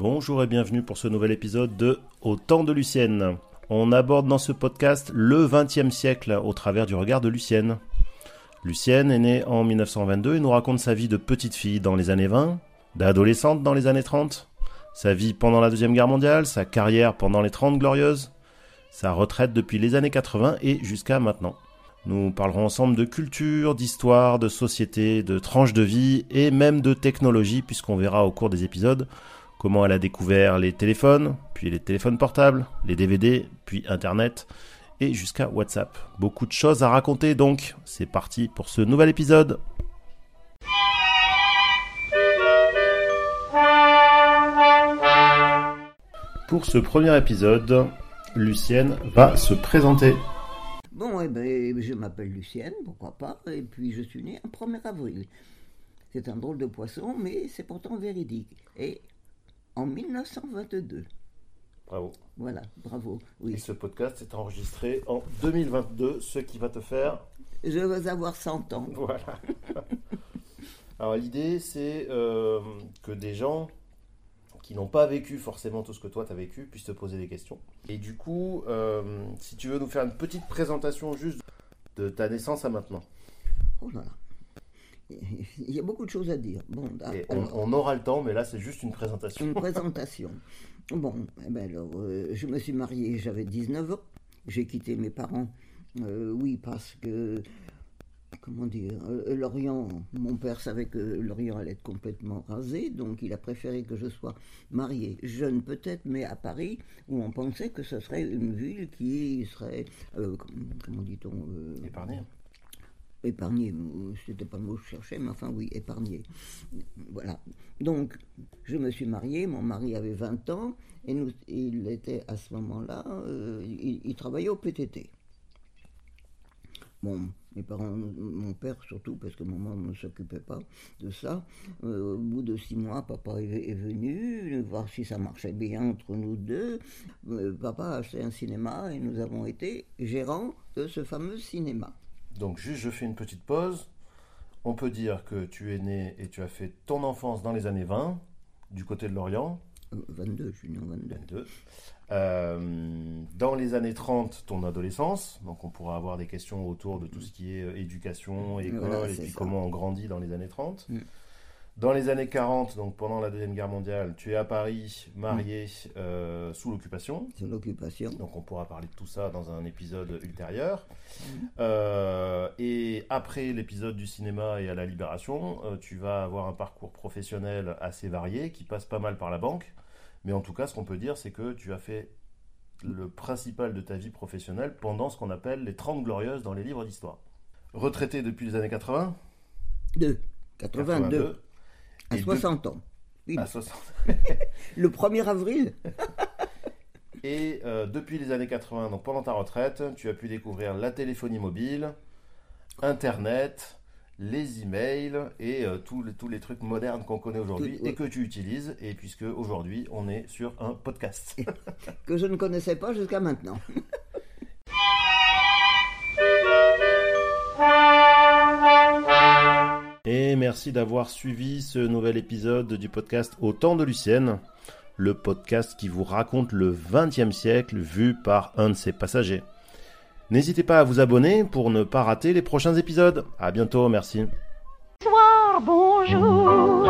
bonjour et bienvenue pour ce nouvel épisode de Au temps de Lucienne. On aborde dans ce podcast le XXe siècle au travers du regard de Lucienne. Lucienne est née en 1922 et nous raconte sa vie de petite fille dans les années 20, d'adolescente dans les années 30, sa vie pendant la Deuxième Guerre mondiale, sa carrière pendant les 30 glorieuses, sa retraite depuis les années 80 et jusqu'à maintenant. Nous parlerons ensemble de culture, d'histoire, de société, de tranches de vie et même de technologie puisqu'on verra au cours des épisodes comment elle a découvert les téléphones, puis les téléphones portables, les DVD, puis Internet et jusqu'à WhatsApp. Beaucoup de choses à raconter donc. C'est parti pour ce nouvel épisode. Pour ce premier épisode, Lucienne va se présenter. Bon, eh ben, je m'appelle Lucienne, pourquoi pas, et puis je suis née un 1er avril. C'est un drôle de poisson, mais c'est pourtant véridique. Et en 1922. Bravo. Voilà, bravo. Oui. Et ce podcast est enregistré en 2022, ce qui va te faire. Je vais avoir 100 ans. Voilà. Alors l'idée, c'est euh, que des gens qui n'ont pas vécu forcément tout ce que toi tu as vécu puissent te poser des questions. Et du coup, euh, si tu veux nous faire une petite présentation juste de ta naissance à maintenant. Oh là là. Il y a beaucoup de choses à dire. Bon, Et on, on aura le temps, mais là c'est juste une présentation. Une présentation. Bon, eh ben alors, euh, je me suis mariée, j'avais 19 ans. J'ai quitté mes parents, euh, oui, parce que, comment dire, euh, Lorient, mon père savait que Lorient allait être complètement rasé, donc il a préféré que je sois mariée, jeune peut-être, mais à Paris, où on pensait que ce serait une ville qui serait, comment dit-on euh, Épargné. euh, c'était pas le mot que je cherchais, mais enfin oui, épargné. Voilà. Donc, je me suis mariée, mon mari avait 20 ans, et nous, il était à ce moment-là, euh, il, il travaillait au PTT. Bon, mes parents, mon père surtout, parce que maman ne s'occupait pas de ça. Euh, au bout de six mois, papa est, venu voir si ça marchait bien entre nous deux. Papa a acheté un cinéma et nous avons été gérants de ce fameux cinéma. Donc juste je fais une petite pause. On peut dire que tu es né et tu as fait ton enfance dans les années 20, du côté de l'Orient, Euh, 22, je suis né en 22. 22. Euh, dans les années 30, ton adolescence, donc on pourra avoir des questions autour de tout ce qui est euh, éducation, école, Voilà, et puis ça. comment on grandit dans les années 30. Mm. Dans les années 40, donc pendant la Deuxième Guerre mondiale, tu es à Paris, marié, euh, sous l'occupation. C'est l'occupation. Donc on pourra parler de tout ça dans un épisode ultérieur. Euh, et après l'épisode du cinéma et à la Libération, euh, tu vas avoir un parcours professionnel assez varié qui passe pas mal par la banque. Mais en tout cas, ce qu'on peut dire, c'est que tu as fait le principal de ta vie professionnelle pendant ce qu'on appelle les 30 glorieuses dans les livres d'histoire. Retraité depuis les années 80 2. 82. À Et 60 ans. Oui. à 60. Le 1er avril Et euh, depuis les années 80, donc pendant ta retraite, tu as pu découvrir la téléphonie mobile, Internet, les emails et euh, tous, les, tous les trucs modernes qu'on connaît aujourd'hui et que tu utilises. Et puisque aujourd'hui, on est sur un podcast. que je ne connaissais pas jusqu'à maintenant. merci d'avoir suivi ce nouvel épisode du podcast Au temps de Lucienne, le podcast qui vous raconte le 20e siècle vu par un de ses passagers. N'hésitez pas à vous abonner pour ne pas rater les prochains épisodes. À bientôt, merci. Bonsoir, bonjour,